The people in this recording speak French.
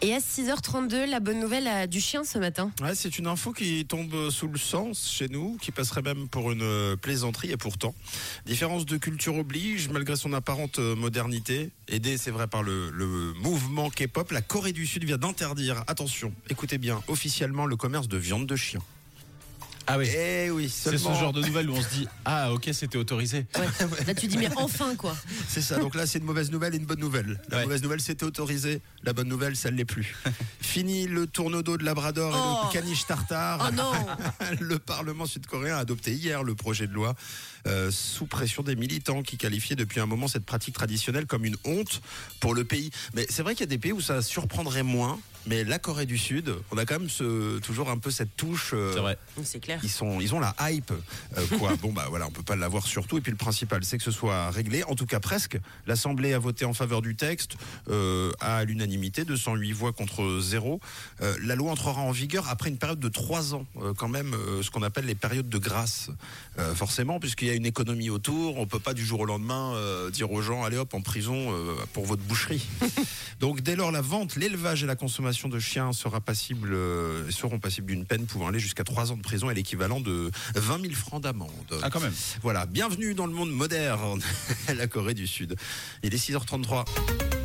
Et à 6h32, la bonne nouvelle euh, du chien ce matin. Ouais, c'est une info qui tombe sous le sens chez nous, qui passerait même pour une euh, plaisanterie, et pourtant, différence de culture oblige, malgré son apparente euh, modernité, aidée, c'est vrai, par le, le mouvement K-pop, la Corée du Sud vient d'interdire, attention, écoutez bien, officiellement le commerce de viande de chien. Ah oui. Eh oui, C'est ce seulement- genre de nouvelles où on se dit ah ok c'était autorisé. Ouais. Là, tu dis, mais enfin, quoi. C'est ça. Donc là, c'est une mauvaise nouvelle et une bonne nouvelle. La Ouais. mauvaise nouvelle, c'était autorisé. La bonne nouvelle, ça ne l'est plus. Fini le tourneau-dos de Labrador et Oh. le caniche tartare. Oh non le Parlement sud-coréen a adopté hier le projet de loi euh, sous pression des militants qui qualifiaient depuis un moment cette pratique traditionnelle comme une honte pour le pays. Mais c'est vrai qu'il y a des pays où ça surprendrait moins. Mais la Corée du Sud, on a quand même ce, toujours un peu cette touche. euh, C'est vrai. C'est clair. ils sont, ils ont la hype, euh, quoi. bon bah voilà, on peut pas l'avoir surtout. Et puis le principal, c'est que ce soit réglé. En tout cas presque. L'Assemblée a voté en faveur du texte euh, à l'unanimité, 208 voix contre zéro. Euh, la loi entrera en vigueur après une période de trois ans, euh, quand même, ce qu'on appelle les périodes de grâce. Forcément, puisqu'il y a une économie autour, on peut pas du jour au lendemain dire aux gens, allez hop en prison pour votre boucherie. Donc dès lors, la vente, l'élevage et la consommation de chiens sera passible, seront passibles d'une peine pouvant aller jusqu'à 3 ans de prison et l'équivalent de 20 000 francs d'amende. Ah quand même. Voilà, bienvenue dans le monde moderne, la Corée du Il est 6h33.